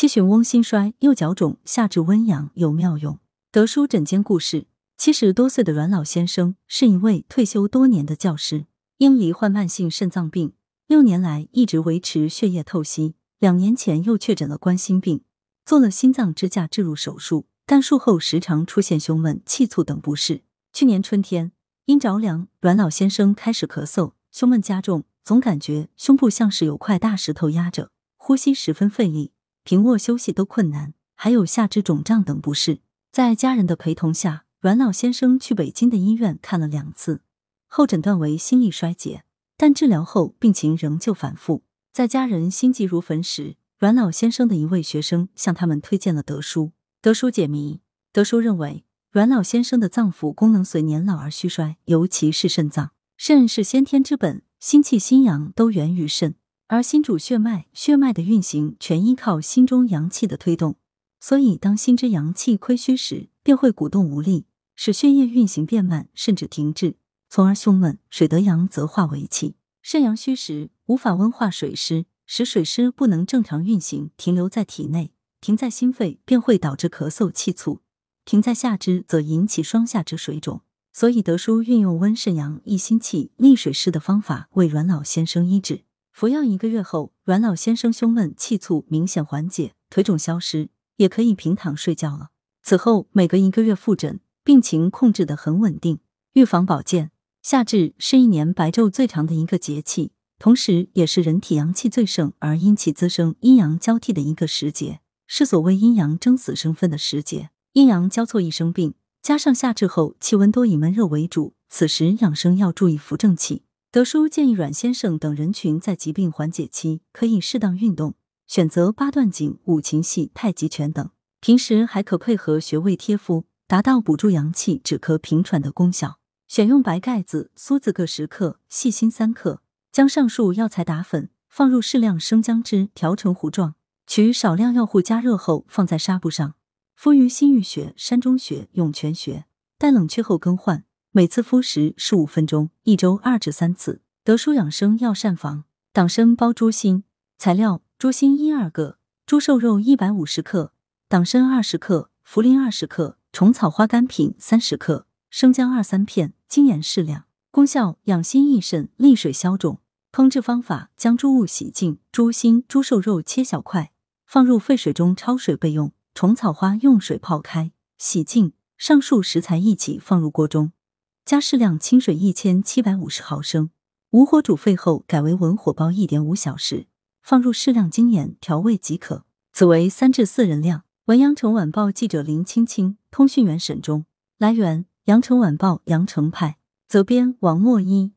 七旬翁心衰，右脚肿，下肢温阳有妙用。德叔诊间故事：七十多岁的阮老先生是一位退休多年的教师，因罹患慢性肾脏病，六年来一直维持血液透析。两年前又确诊了冠心病，做了心脏支架置入手术，但术后时常出现胸闷、气促等不适。去年春天因着凉，阮老先生开始咳嗽，胸闷加重，总感觉胸部像是有块大石头压着，呼吸十分费力。平卧休息都困难，还有下肢肿胀等不适。在家人的陪同下，阮老先生去北京的医院看了两次，后诊断为心力衰竭，但治疗后病情仍旧反复。在家人心急如焚时，阮老先生的一位学生向他们推荐了德叔。德叔解谜：德叔认为，阮老先生的脏腑功能随年老而虚衰，尤其是肾脏。肾是先天之本，心气心阳都源于肾。而心主血脉，血脉的运行全依靠心中阳气的推动，所以当心之阳气亏虚时，便会鼓动无力，使血液运行变慢，甚至停滞，从而胸闷。水得阳则化为气，肾阳虚时无法温化水湿，使水湿不能正常运行，停留在体内，停在心肺便会导致咳嗽气促；停在下肢则引起双下肢水肿。所以德叔运用温肾阳、益心气、利水湿的方法为阮老先生医治。服药一个月后，阮老先生胸闷气促明显缓解，腿肿消失，也可以平躺睡觉了。此后每隔一个月复诊，病情控制得很稳定。预防保健，夏至是一年白昼最长的一个节气，同时也是人体阳气最盛而阴气滋生、阴阳交替的一个时节，是所谓阴阳争死生分的时节。阴阳交错易生病，加上夏至后气温多以闷热为主，此时养生要注意扶正气。德叔建议阮先生等人群在疾病缓解期可以适当运动，选择八段锦、五禽戏、太极拳等。平时还可配合穴位贴敷，达到补助阳气、止咳平喘的功效。选用白盖子、苏子各十克，细辛三克。将上述药材打粉，放入适量生姜汁，调成糊状。取少量药糊加热后，放在纱布上，敷于心俞穴、山中穴、涌泉穴，待冷却后更换。每次敷时十五分钟，一周二至三次。德舒养生药膳房，党参煲猪心。材料：猪心一二个，猪瘦肉一百五十克，党参二十克，茯苓二十克，虫草花干品三十克，生姜二三片，精盐适量。功效：养心益肾，利水消肿。烹制方法：将猪物洗净，猪心、猪瘦肉切小块，放入沸水中焯水备用。虫草花用水泡开，洗净。上述食材一起放入锅中。加适量清水一千七百五十毫升，无火煮沸后改为文火煲一点五小时，放入适量精盐调味即可。此为三至四人量。文阳城晚报记者林青青，通讯员沈忠。来源：阳城晚报阳城派，责编王墨一。